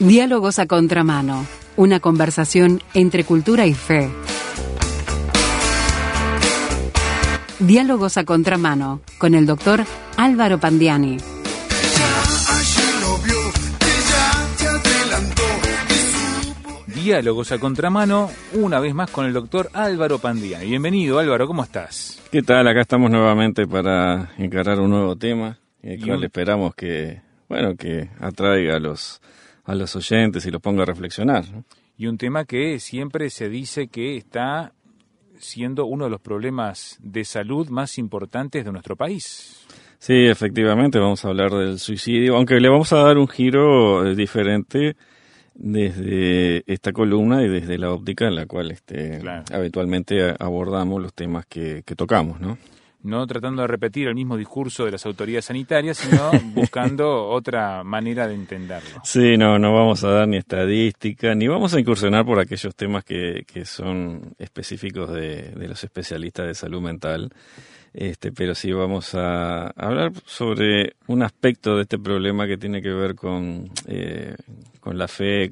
Diálogos a contramano, una conversación entre cultura y fe. Diálogos a contramano con el doctor Álvaro Pandiani. Diálogos a contramano, una vez más con el doctor Álvaro Pandiani. Bienvenido Álvaro, ¿cómo estás? ¿Qué tal? Acá estamos nuevamente para encarar un nuevo tema, el Y cual un- esperamos que, bueno, que atraiga a los, a los oyentes y los ponga a reflexionar. ¿no? Y un tema que siempre se dice que está siendo uno de los problemas de salud más importantes de nuestro país. Sí, efectivamente, vamos a hablar del suicidio, aunque le vamos a dar un giro eh, diferente desde esta columna y desde la óptica en la cual este, Claro. habitualmente a- abordamos los temas que, que tocamos, ¿no? No tratando de repetir el mismo discurso de las autoridades sanitarias, sino buscando otra manera de entenderlo. Sí, no, no vamos a dar ni estadística, ni vamos a incursionar por aquellos temas que, que son específicos de, de los especialistas de salud mental, este, pero sí vamos a hablar sobre un aspecto de este problema que tiene que ver con, eh, con la fe,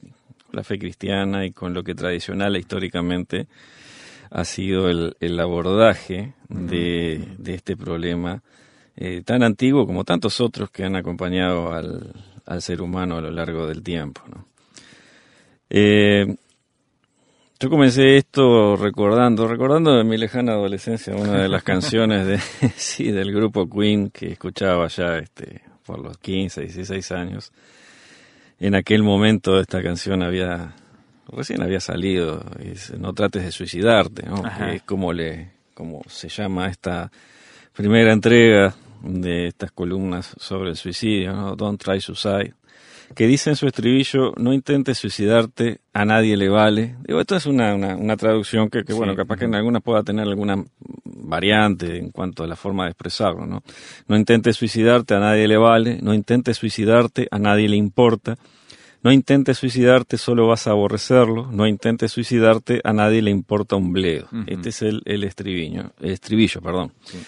la fe cristiana y con lo que tradicional e históricamente ha sido el, el abordaje de, de este problema eh, tan antiguo como tantos otros que han acompañado al, al ser humano a lo largo del tiempo. ¿no? Eh, yo comencé esto recordando, recordando de mi lejana adolescencia una de las canciones de, sí, del grupo Queen que escuchaba ya este, por los 15, 16 años. En aquel momento esta canción había recién había salido, y dice, no trates de suicidarte, ¿no? Que es como le, como se llama esta primera entrega de estas columnas sobre el suicidio, ¿no? Don't try suicide, que dice en su estribillo, no intentes suicidarte, a nadie le vale. Digo, esto es una, una, una traducción que, que Sí, bueno, capaz que en ujú. alguna pueda tener alguna variante en cuanto a la forma de expresarlo, ¿no? No intentes suicidarte, a nadie le vale, no intentes suicidarte, a nadie le importa. No intentes suicidarte, solo vas a aborrecerlo. No intentes suicidarte, a nadie le importa un bledo. Este es el, el estribillo, el estribillo, perdón. Sí.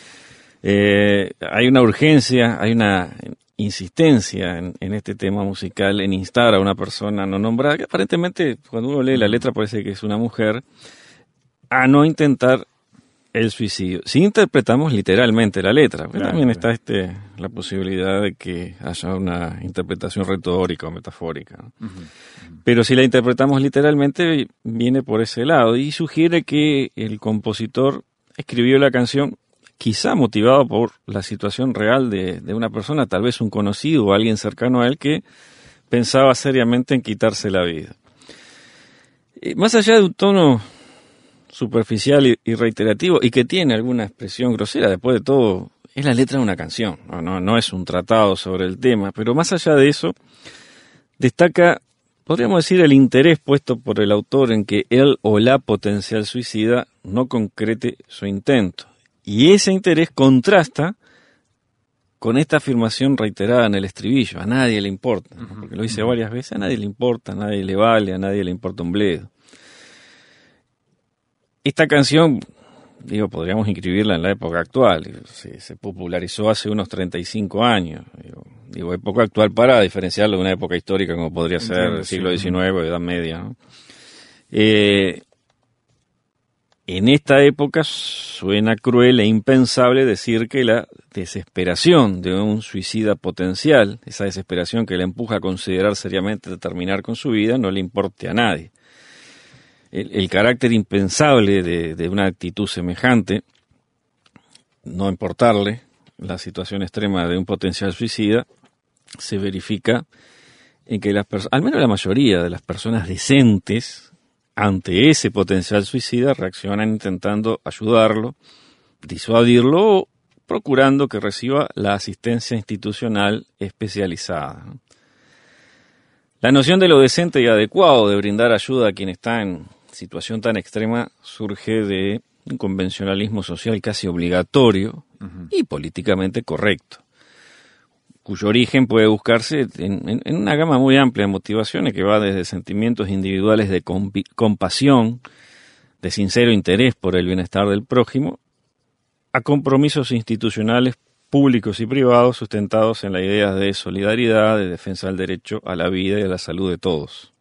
Eh, hay una urgencia, hay una insistencia en, en este tema musical en instar a una persona no nombrada, que aparentemente cuando uno lee la letra parece que es una mujer, a no intentar el suicidio. Si interpretamos literalmente la letra, Claro, también claro. está este, la posibilidad de que haya una interpretación retórica o metafórica. Pero si la interpretamos literalmente, viene por ese lado y sugiere que el compositor escribió la canción quizá motivado por la situación real de, de una persona, tal vez un conocido o alguien cercano a él que pensaba seriamente en quitarse la vida. Eh, más allá de un tono superficial y, y reiterativo y que tiene alguna expresión grosera, después de todo, es la letra de una canción, no, no, no es un tratado sobre el tema, pero más allá de eso, destaca, podríamos decir, el interés puesto por el autor en que él o la potencial suicida no concrete su intento. Y ese interés contrasta con esta afirmación reiterada en el estribillo, a nadie le importa, ¿no? porque lo dice varias veces, a nadie le importa, a nadie le vale, a nadie le importa un bledo. Esta canción, digo, podríamos inscribirla en la época actual, se, se popularizó hace unos 35 años, digo, digo, época actual para diferenciarlo de una época histórica como podría ser Entiendo, el siglo XIX o Edad Media. ¿no? Eh, en esta época suena cruel e impensable decir que la desesperación de un suicida potencial, esa desesperación que le empuja a considerar seriamente terminar con su vida, no le importe a nadie. El, carácter impensable de, una actitud semejante, no importarle la situación extrema de un potencial suicida, se verifica en que las al menos la mayoría de las personas decentes, ante ese potencial suicida reaccionan intentando ayudarlo, disuadirlo o procurando que reciba la asistencia institucional especializada. La noción de lo decente y adecuado de brindar ayuda a quien está en situación tan extrema surge de un convencionalismo social casi obligatorio y políticamente correcto, cuyo origen puede buscarse en, en- en una gama muy amplia de motivaciones que va desde sentimientos individuales de compi- compasión, de sincero interés por el bienestar del prójimo, a compromisos institucionales públicos y privados sustentados en la idea de solidaridad, de defensa del derecho a la vida y a la salud de todos.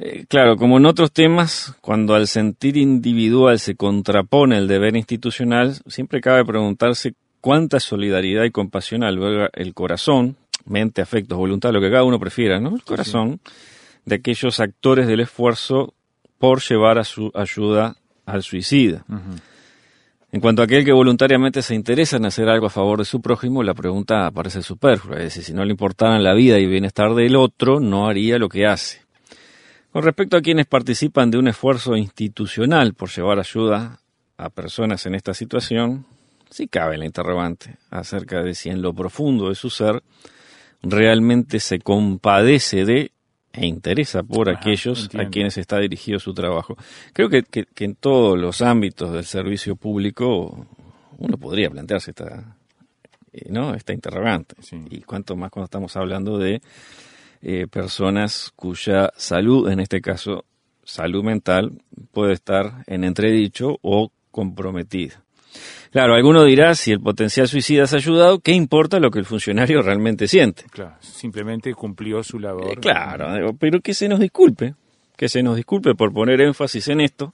Eh, claro, como en otros temas, cuando al sentir individual se contrapone el deber institucional, siempre cabe preguntarse cuánta solidaridad y compasión alberga el corazón, mente, afectos, voluntad, lo que cada uno prefiera, ¿no? El corazón de aquellos actores del esfuerzo por llevar a su ayuda al suicida. En cuanto a aquel que voluntariamente se interesa en hacer algo a favor de su prójimo, la pregunta parece superflua. Es decir, si no le importaran la vida y bienestar del otro, no haría lo que hace. Con respecto a quienes participan de un esfuerzo institucional por llevar ayuda a personas en esta situación, sí cabe la interrogante acerca de si en lo profundo de su ser realmente se compadece de e interesa por aquellos a quienes está dirigido su trabajo. Creo que, en todos los ámbitos del servicio público uno podría plantearse esta, eh, ¿no? esta interrogante. Y cuanto más cuando estamos hablando de eh, personas cuya salud, en este caso salud mental, puede estar en entredicho o comprometida. Claro, alguno dirá, si el potencial suicida ha ayudado, ¿qué importa lo que el funcionario realmente siente? Claro, simplemente cumplió su labor. Eh, claro, pero que se nos disculpe, que se nos disculpe por poner énfasis en esto,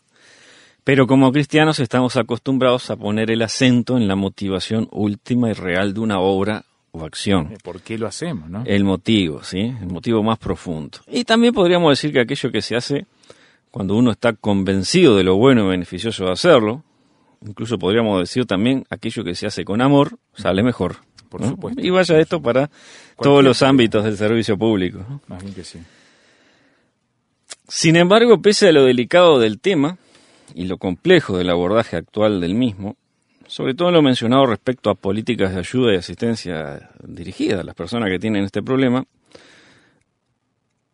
pero como cristianos estamos acostumbrados a poner el acento en la motivación última y real de una obra o acción. Eh, ¿Por qué lo hacemos? ¿no? El motivo, ¿sí? El motivo más profundo. Y también podríamos decir que aquello que se hace cuando uno está convencido de lo bueno y beneficioso de hacerlo, incluso podríamos decir también aquello que se hace con amor, sale mejor. Por supuesto. Y vaya esto para todos los ámbitos del servicio público. Más bien que sí. Sin embargo, pese a lo delicado del tema y lo complejo del abordaje actual del mismo, sobre todo lo mencionado respecto a políticas de ayuda y asistencia dirigidas a las personas que tienen este problema,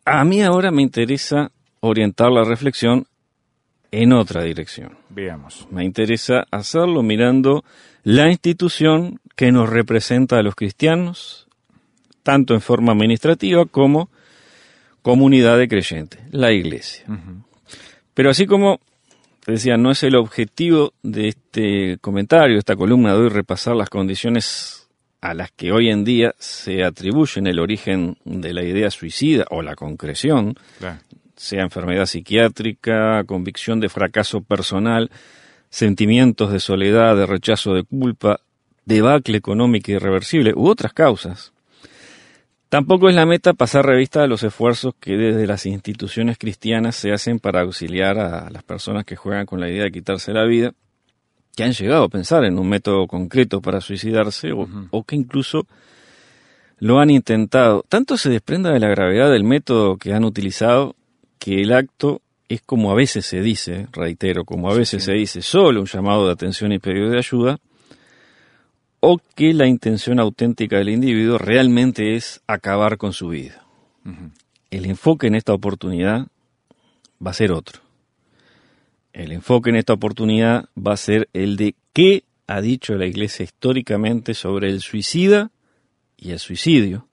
a mí ahora me interesa orientar la reflexión en otra dirección. Veamos. Me interesa hacerlo mirando la institución que nos representa a los cristianos, tanto en forma administrativa como comunidad de creyentes, la iglesia. Pero así como decía, no es el objetivo de este comentario, de esta columna de hoy, repasar las condiciones a las que hoy en día se atribuyen el origen de la idea suicida o la concreción, sea enfermedad psiquiátrica, convicción de fracaso personal, sentimientos de soledad, de rechazo de culpa, debacle económica irreversible u otras causas. Tampoco es la meta pasar revista a los esfuerzos que desde las instituciones cristianas se hacen para auxiliar a las personas que juegan con la idea de quitarse la vida, que han llegado a pensar en un método concreto para suicidarse o, que incluso lo han intentado. Tanto se desprenda de la gravedad del método que han utilizado que el acto es como a veces se dice, reitero, como a veces se dice, solo un llamado de atención y pedido de ayuda, o que la intención auténtica del individuo realmente es acabar con su vida. El enfoque en esta oportunidad va a ser otro. El enfoque en esta oportunidad va a ser el de qué ha dicho la Iglesia históricamente sobre el suicida y el suicidio,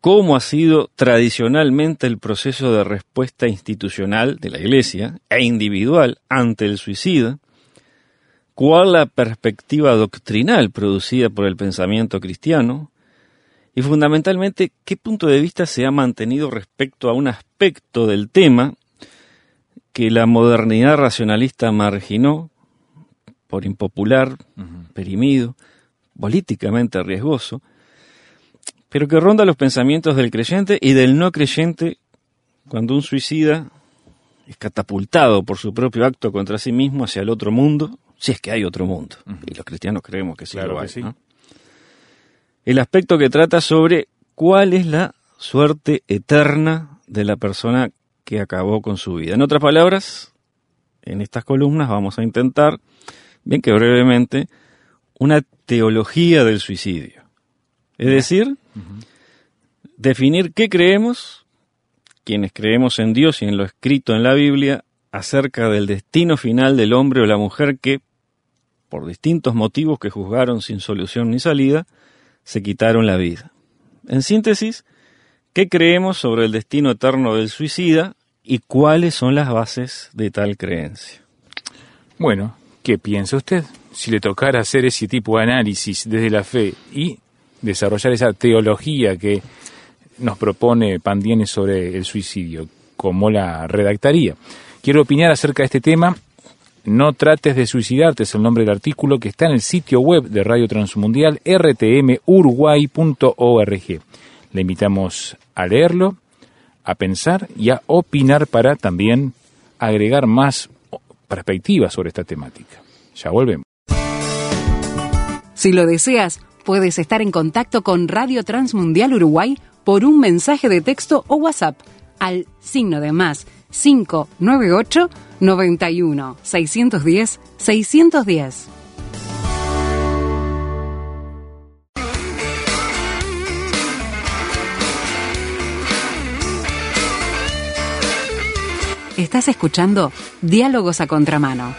cómo ha sido tradicionalmente el proceso de respuesta institucional de la Iglesia e individual ante el suicida, cuál la perspectiva doctrinal producida por el pensamiento cristiano y fundamentalmente qué punto de vista se ha mantenido respecto a un aspecto del tema que la modernidad racionalista marginó por impopular, perimido, políticamente riesgoso, pero que ronda los pensamientos del creyente y del no creyente cuando un suicida es catapultado por su propio acto contra sí mismo hacia el otro mundo, si es que hay otro mundo. Y los cristianos creemos que sí lo hay. El aspecto que trata sobre cuál es la suerte eterna de la persona que acabó con su vida. En otras palabras, en estas columnas vamos a intentar, bien que brevemente, una teología del suicidio. Es decir, definir qué creemos, quienes creemos en Dios y en lo escrito en la Biblia, acerca del destino final del hombre o la mujer que, por distintos motivos que juzgaron sin solución ni salida, se quitaron la vida. En síntesis, ¿qué creemos sobre el destino eterno del suicida y cuáles son las bases de tal creencia? Bueno, ¿Qué piensa usted? Si le tocara hacer ese tipo de análisis desde la fe y desarrollar esa teología que nos propone Pandiene sobre el suicidio, ¿cómo la redactaría? Quiero opinar acerca de este tema. No trates de suicidarte es el nombre del artículo que está en el sitio web de Radio Transmundial rtmuruguay.org. Le invitamos a leerlo, a pensar y a opinar para también agregar más perspectivas sobre esta temática. Ya volvemos. Si lo deseas, puedes estar en contacto con Radio Transmundial Uruguay por un mensaje de texto o WhatsApp al signo de más 598 91 610 610. Estás escuchando Diálogos a Contramano.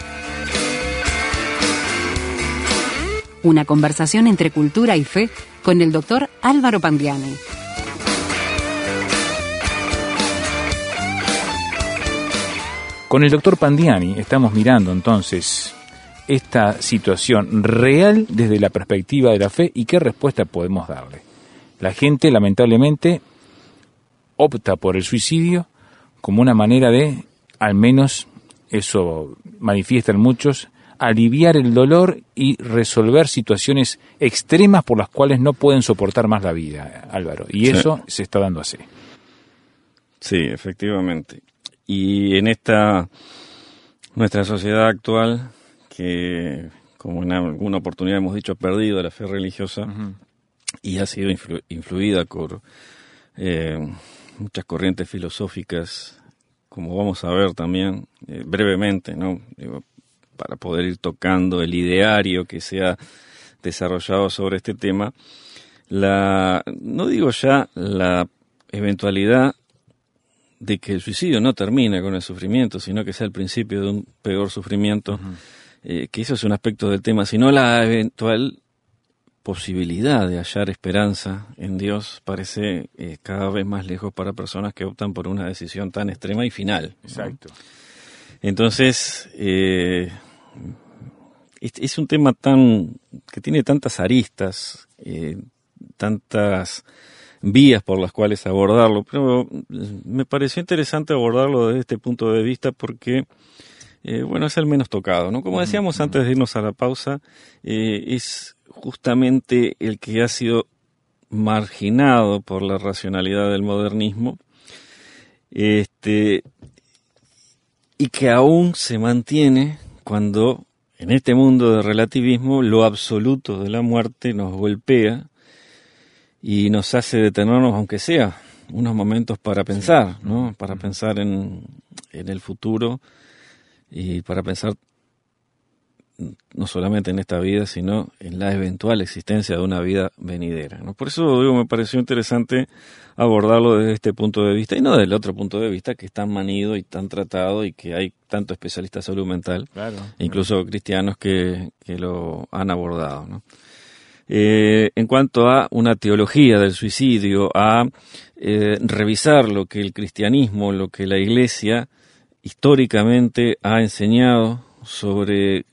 Una conversación entre cultura y fe con el doctor Álvaro Pandiani. Con el doctor Pandiani estamos mirando entonces esta situación real desde la perspectiva de la fe y qué respuesta podemos darle. La gente lamentablemente opta por el suicidio como una manera de al menos eso manifiestan muchos, aliviar el dolor y resolver situaciones extremas por las cuales no pueden soportar más la vida, Álvaro. Y eso se está dando así. Sí, efectivamente. Y en esta nuestra sociedad actual, que como en alguna oportunidad hemos dicho, ha perdido la fe religiosa y ha sido influida por eh, muchas corrientes filosóficas como vamos a ver también eh, brevemente, ¿no? para poder ir tocando el ideario que se ha desarrollado sobre este tema, la, no digo ya la eventualidad de que el suicidio no termine con el sufrimiento, sino que sea el principio de un peor sufrimiento, eh, que eso es un aspecto del tema, sino la eventual posibilidad de hallar esperanza en Dios parece eh, cada vez más lejos para personas que optan por una decisión tan extrema y final. Exacto. Entonces, eh, es, un tema tan que tiene tantas aristas, eh, tantas vías por las cuales abordarlo, pero me pareció interesante abordarlo desde este punto de vista porque bueno, es el menos tocado, ¿no? Como decíamos antes de irnos a la pausa, es justamente el que ha sido marginado por la racionalidad del modernismo, este, y que aún se mantiene cuando en este mundo de relativismo lo absoluto de la muerte nos golpea y nos hace detenernos, aunque sea unos momentos para pensar, ¿no? Para pensar en, en el futuro y para pensar no solamente en esta vida, sino en la eventual existencia de una vida venidera. ¿no? Por eso digo, me pareció interesante abordarlo desde este punto de vista y no desde el otro punto de vista que es tan manido y tan tratado y que hay tanto especialistas salud mental, incluso cristianos que, lo han abordado. Eh, en cuanto a una teología del suicidio, a eh, revisar lo que el cristianismo, lo que la iglesia históricamente ha enseñado sobre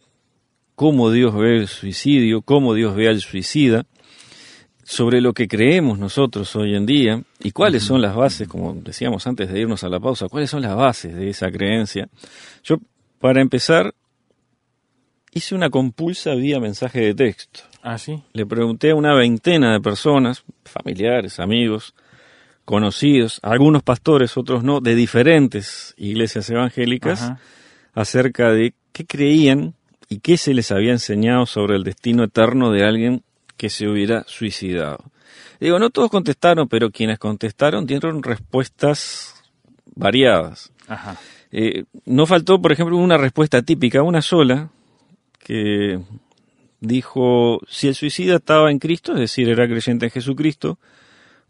cómo Dios ve el suicidio, cómo Dios ve al suicida, sobre lo que creemos nosotros hoy en día y cuáles son las bases, como decíamos antes de irnos a la pausa, cuáles son las bases de esa creencia. Yo, para empezar, hice una compulsa vía mensaje de texto. Ah, sí. Le pregunté a una veintena de personas, familiares, amigos, conocidos, algunos pastores, otros no, de diferentes iglesias evangélicas, acerca de qué creían y qué se les había enseñado sobre el destino eterno de alguien que se hubiera suicidado. Digo, no todos contestaron, pero quienes contestaron dieron respuestas variadas. Eh, no faltó, por ejemplo, una respuesta típica, una sola, que dijo, si el suicida estaba en Cristo, es decir, era creyente en Jesucristo,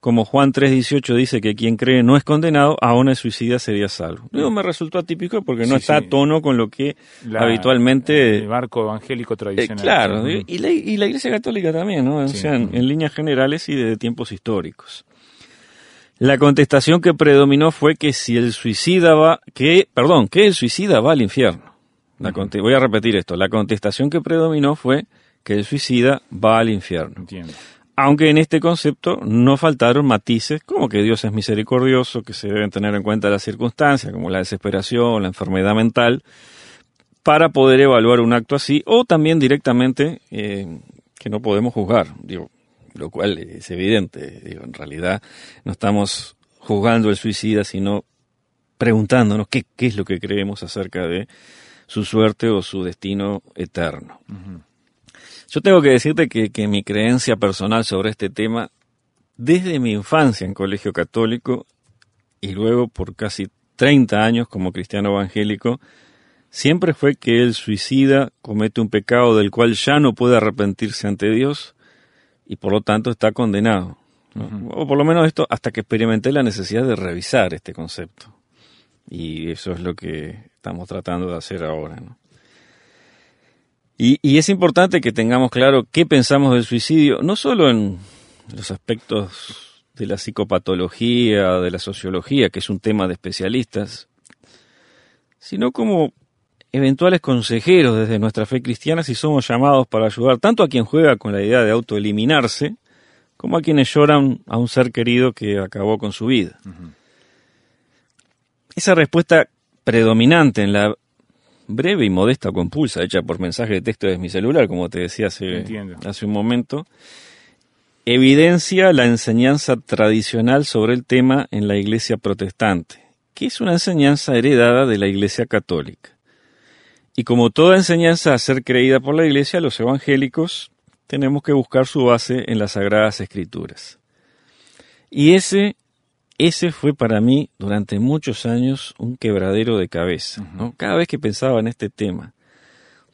como Juan 3.18 dice que quien cree no es condenado, aún el suicida sería salvo. Digo, me resultó atípico porque no está a tono con lo que habitualmente... El marco evangélico eh, tradicional. claro, y, la, Iglesia Católica también, ¿no? O sea, en, líneas generales y de tiempos históricos. La contestación que predominó fue que si el suicida va, que, perdón, que el suicida va al infierno. La Voy a repetir esto. La contestación que predominó fue que el suicida va al infierno. Entiendo. Aunque en este concepto no faltaron matices, como que Dios es misericordioso, que se deben tener en cuenta las circunstancias, como la desesperación, la enfermedad mental, para poder evaluar un acto así, o también directamente eh, que no podemos juzgar, digo, lo cual es evidente, digo, en realidad no estamos juzgando el suicida, sino preguntándonos qué, qué es lo que creemos acerca de su suerte o su destino eterno. Yo tengo que decirte que, que mi creencia personal sobre este tema, desde mi infancia en colegio católico y luego por casi 30 años como cristiano evangélico, siempre fue que el suicida comete un pecado del cual ya no puede arrepentirse ante Dios y por lo tanto está condenado. ¿no? O por lo menos esto hasta que experimenté la necesidad de revisar este concepto. Y eso es lo que estamos tratando de hacer ahora. y es importante que tengamos claro qué pensamos del suicidio, no solo en los aspectos de la psicopatología, de la sociología, que es un tema de especialistas, sino como eventuales consejeros desde nuestra fe cristiana si somos llamados para ayudar tanto a quien juega con la idea de autoeliminarse, como a quienes lloran a un ser querido que acabó con su vida. Esa respuesta predominante en la breve y modesta compulsa hecha por mensaje de texto desde mi celular, como te decía hace, hace un momento, evidencia la enseñanza tradicional sobre el tema en la iglesia protestante, que es una enseñanza heredada de la iglesia católica. Y como toda enseñanza a ser creída por la iglesia, los evangélicos tenemos que buscar su base en las sagradas escrituras. Y ese ese fue para mí durante muchos años un quebradero de cabeza. ¿no? Cada vez que pensaba en este tema,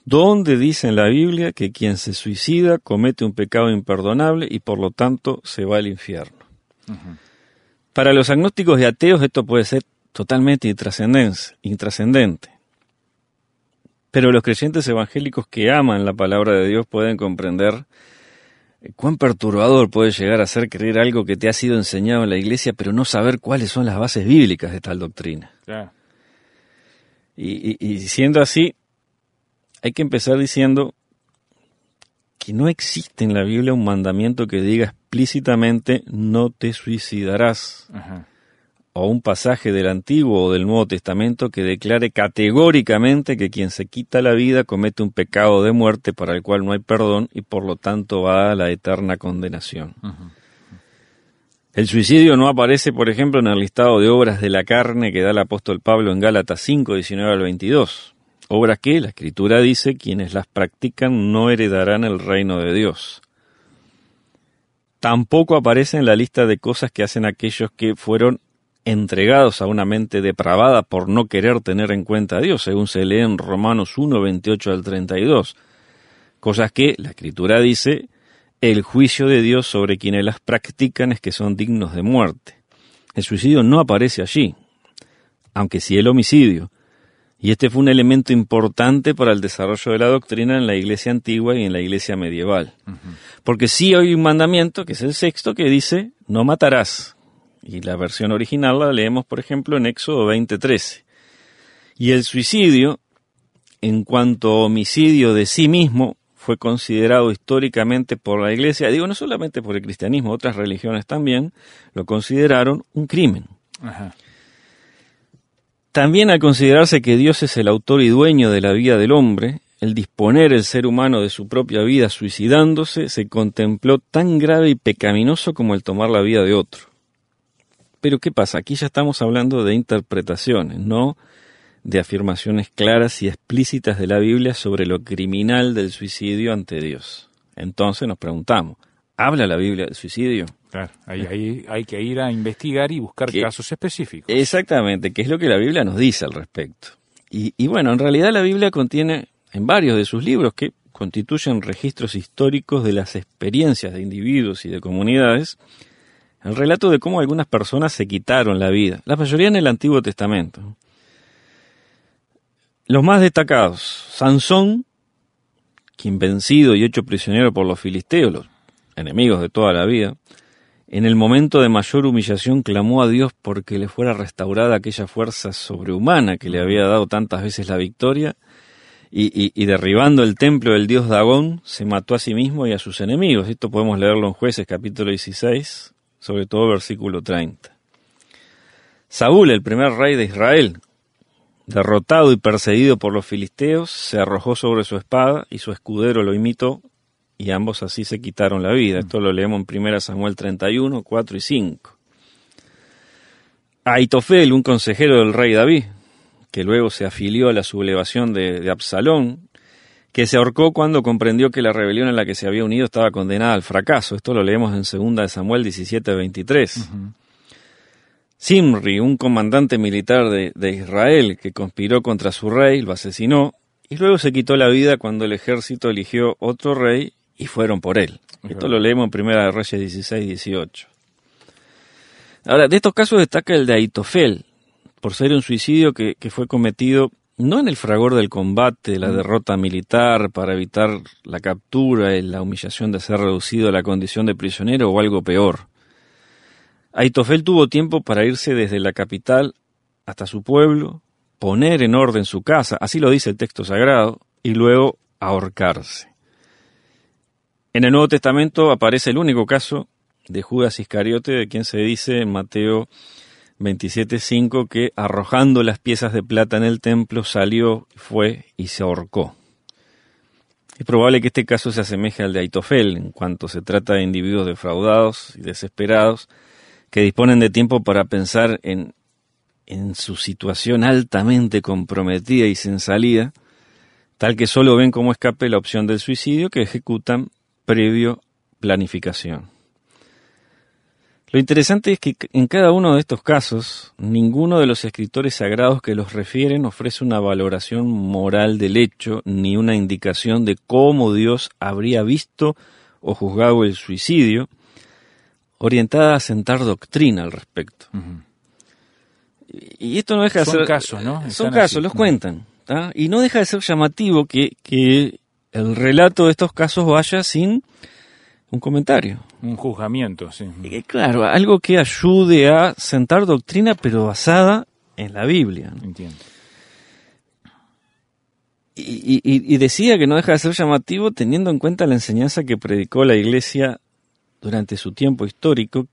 ¿dónde dice en la Biblia que quien se suicida comete un pecado imperdonable y por lo tanto se va al infierno? Para los agnósticos y ateos esto puede ser totalmente intrascendente. Pero los creyentes evangélicos que aman la palabra de Dios pueden comprender cuán perturbador puede llegar a ser creer algo que te ha sido enseñado en la iglesia, pero no saber cuáles son las bases bíblicas de tal doctrina. Claro. Y, y- y siendo así, hay que empezar diciendo que no existe en la Biblia un mandamiento que diga explícitamente no te suicidarás, Ajá. O un pasaje del Antiguo o del Nuevo Testamento que declare categóricamente que quien se quita la vida comete un pecado de muerte para el cual no hay perdón y por lo tanto va a la eterna condenación. El suicidio no aparece, por ejemplo, en el listado de obras de la carne que da el apóstol Pablo en Gálatas 5, 19 al 22. Obras que la Escritura dice quienes las practican no heredarán el reino de Dios. Tampoco aparece en la lista de cosas que hacen aquellos que fueron entregados a una mente depravada por no querer tener en cuenta a Dios, según se lee en Romanos 1, 28 al 32. Cosas que la Escritura dice, el juicio de Dios sobre quienes las practican es que son dignos de muerte. El suicidio no aparece allí, aunque sí el homicidio. Y este fue un elemento importante para el desarrollo de la doctrina en la iglesia antigua y en la iglesia medieval. Porque sí hay un mandamiento, que es el sexto, que dice, no matarás. Y la versión original la leemos, por ejemplo, en Éxodo 20:13. Y el suicidio, en cuanto a homicidio de sí mismo, fue considerado históricamente por la Iglesia, digo no solamente por el cristianismo, otras religiones también, lo consideraron un crimen. Ajá. También al considerarse que Dios es el autor y dueño de la vida del hombre, el disponer el ser humano de su propia vida suicidándose se contempló tan grave y pecaminoso como el tomar la vida de otro. Pero ¿qué pasa? Aquí ya estamos hablando de interpretaciones, no de afirmaciones claras y explícitas de la Biblia sobre lo criminal del suicidio ante Dios. Entonces nos preguntamos, ¿habla la Biblia del suicidio? Claro. Ahí, ahí hay que ir a investigar y buscar casos específicos. Exactamente, que es lo que la Biblia nos dice al respecto. Y, y bueno, en realidad la Biblia contiene en varios de sus libros que constituyen registros históricos de las experiencias de individuos y de comunidades, el relato de cómo algunas personas se quitaron la vida, la mayoría en el Antiguo Testamento. Los más destacados, Sansón, quien vencido y hecho prisionero por los filisteos, los enemigos de toda la vida, en el momento de mayor humillación clamó a Dios porque le fuera restaurada aquella fuerza sobrehumana que le había dado tantas veces la victoria, y, derribando el templo del dios Dagón, se mató a sí mismo y a sus enemigos. Esto podemos leerlo en Jueces capítulo 16, sobre todo versículo 30. Saúl, el primer rey de Israel, derrotado y perseguido por los filisteos, se arrojó sobre su espada y su escudero lo imitó y ambos así se quitaron la vida. Esto lo leemos en 1 Samuel 31, 4 y 5. Aitofel, un consejero del rey David, que luego se afilió a la sublevación de, Absalón, que se ahorcó cuando comprendió que la rebelión en la que se había unido estaba condenada al fracaso. Esto lo leemos en 2 Samuel 17, 23. Simri, un comandante militar de, de, Israel que conspiró contra su rey, lo asesinó y luego se quitó la vida cuando el ejército eligió otro rey y fueron por él. Esto lo leemos en Primera de Reyes 16, 18. Ahora, de estos casos destaca el de Aitofel, por ser un suicidio que, fue cometido no en el fragor del combate, la mm. derrota militar, para evitar la captura y la humillación de ser reducido a la condición de prisionero o algo peor. Aitofel tuvo tiempo para irse desde la capital hasta su pueblo, poner en orden su casa, así lo dice el texto sagrado, y luego ahorcarse. En el Nuevo Testamento aparece el único caso de Judas Iscariote, de quien se dice en Mateo 27.5 que arrojando las piezas de plata en el templo salió, fue y se ahorcó. Es probable que este caso se asemeje al de Aitofel en cuanto se trata de individuos defraudados y desesperados que disponen de tiempo para pensar en, en su situación altamente comprometida y sin salida, tal que solo ven como escape la opción del suicidio que ejecutan previo planificación. Lo interesante es que en cada uno de estos casos, ninguno de los escritores sagrados que los refieren ofrece una valoración moral del hecho ni una indicación de cómo Dios habría visto o juzgado el suicidio, orientada a sentar doctrina al respecto. Y esto no deja de ser... Son casos, ¿no? Son casos, los cuentan. Y no deja de ser llamativo que, que el relato de estos casos vaya sin un comentario. Un juzgamiento, sí. claro, algo que ayude a sentar doctrina, pero basada en la Biblia. Entiendo. Y, decía que no deja de ser llamativo teniendo en cuenta la enseñanza que predicó la Iglesia durante su tiempo histórico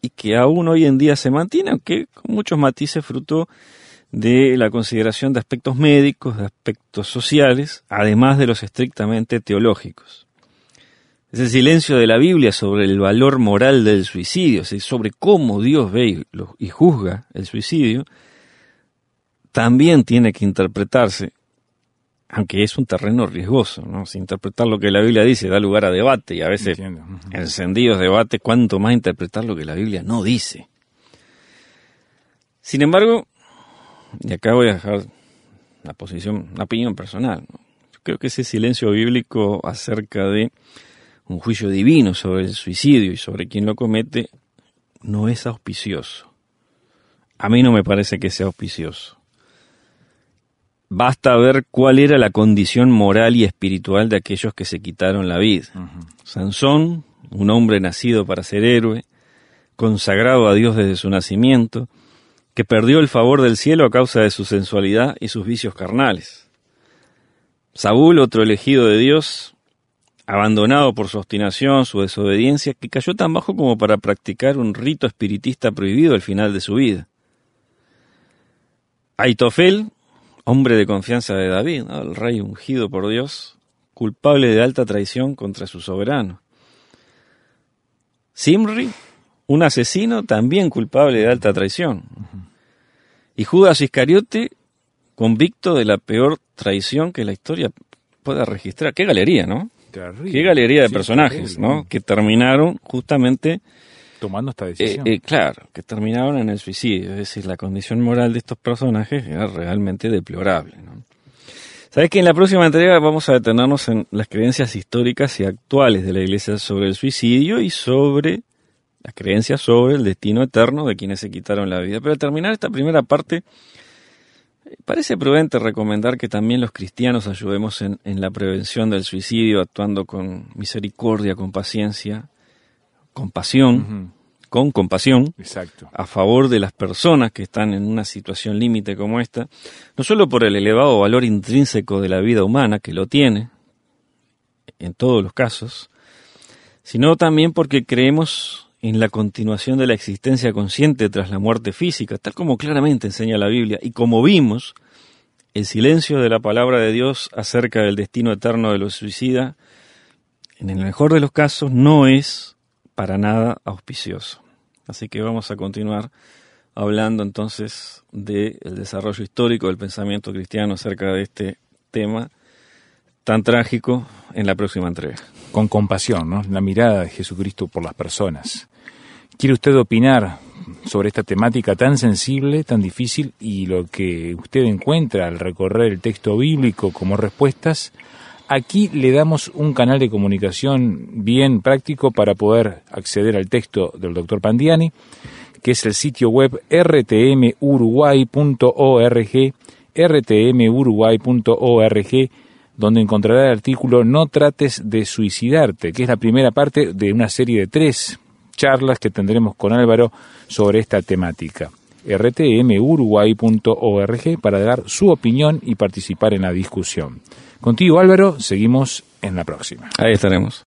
y que aún hoy en día se mantiene, aunque con muchos matices fruto de la consideración de aspectos médicos, de aspectos sociales, además de los estrictamente teológicos. Ese silencio de la Biblia sobre el valor moral del suicidio, sobre cómo Dios ve y juzga el suicidio, también tiene que interpretarse, aunque es un terreno riesgoso, ¿no? Si interpretar lo que la Biblia dice da lugar a debate y a veces encendidos debate, cuanto más interpretar lo que la Biblia no dice. Sin embargo, y acá voy a dejar la posición, una opinión personal, yo creo que ese silencio bíblico acerca de un juicio divino sobre el suicidio y sobre quien lo comete, no es auspicioso. A mí no me parece que sea auspicioso. Basta ver cuál era la condición moral y espiritual de aquellos que se quitaron la vida. Sansón, un hombre nacido para ser héroe, consagrado a Dios desde su nacimiento, que perdió el favor del cielo a causa de su sensualidad y sus vicios carnales. Saúl, otro elegido de Dios, abandonado por su obstinación, su desobediencia, que cayó tan bajo como para practicar un rito espiritista prohibido al final de su vida. Aitofel, hombre de confianza de David, el rey ungido por Dios, culpable de alta traición contra su soberano. Simri, un asesino también culpable de alta traición. Y Judas Iscariote, convicto de la peor traición que la historia pueda registrar. Qué galería, ¿no? Qué galería de personajes, ¿no? Que terminaron justamente tomando esta decisión. Eh, eh, claro, que terminaron en el suicidio. Es decir, la condición moral de estos personajes era realmente deplorable. ¿no? Sabes que en la próxima entrega vamos a detenernos en las creencias históricas y actuales de la Iglesia sobre el suicidio y sobre las creencias sobre el destino eterno de quienes se quitaron la vida. Pero al terminar esta primera parte, Parece prudente recomendar que también los cristianos ayudemos en, la prevención del suicidio, actuando con misericordia, con paciencia, compasión, con compasión Exacto. a favor de las personas que están en una situación límite como esta, no solo por el elevado valor intrínseco de la vida humana, que lo tiene en todos los casos, sino también porque creemos en la continuación de la existencia consciente tras la muerte física, tal como claramente enseña la Biblia, y como vimos, el silencio de la palabra de Dios acerca del destino eterno de los suicidas, en el mejor de los casos, no es para nada auspicioso. Así que vamos a continuar hablando entonces del desarrollo histórico del pensamiento cristiano acerca de este tema tan trágico en la próxima entrega. Con compasión, ¿no? La mirada de Jesucristo por las personas. ¿Quiere usted opinar sobre esta temática tan sensible, tan difícil y lo que usted encuentra al recorrer el texto bíblico como respuestas? Aquí le damos un canal de comunicación bien práctico para poder acceder al texto del doctor Pandiani, que es el sitio web rtmuruguay.org, rtmuruguay.org, donde encontrará el artículo No trates de suicidarte, que es la primera parte de una serie de tres charlas que tendremos con Álvaro sobre esta temática rtmuruguay.org para dar su opinión y participar en la discusión. Contigo Álvaro, seguimos en la próxima. Ahí estaremos.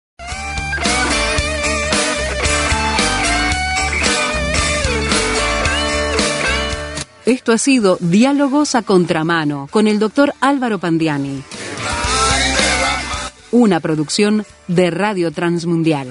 Esto ha sido Diálogos a Contramano con el doctor Álvaro Pandiani. Una producción de Radio Transmundial.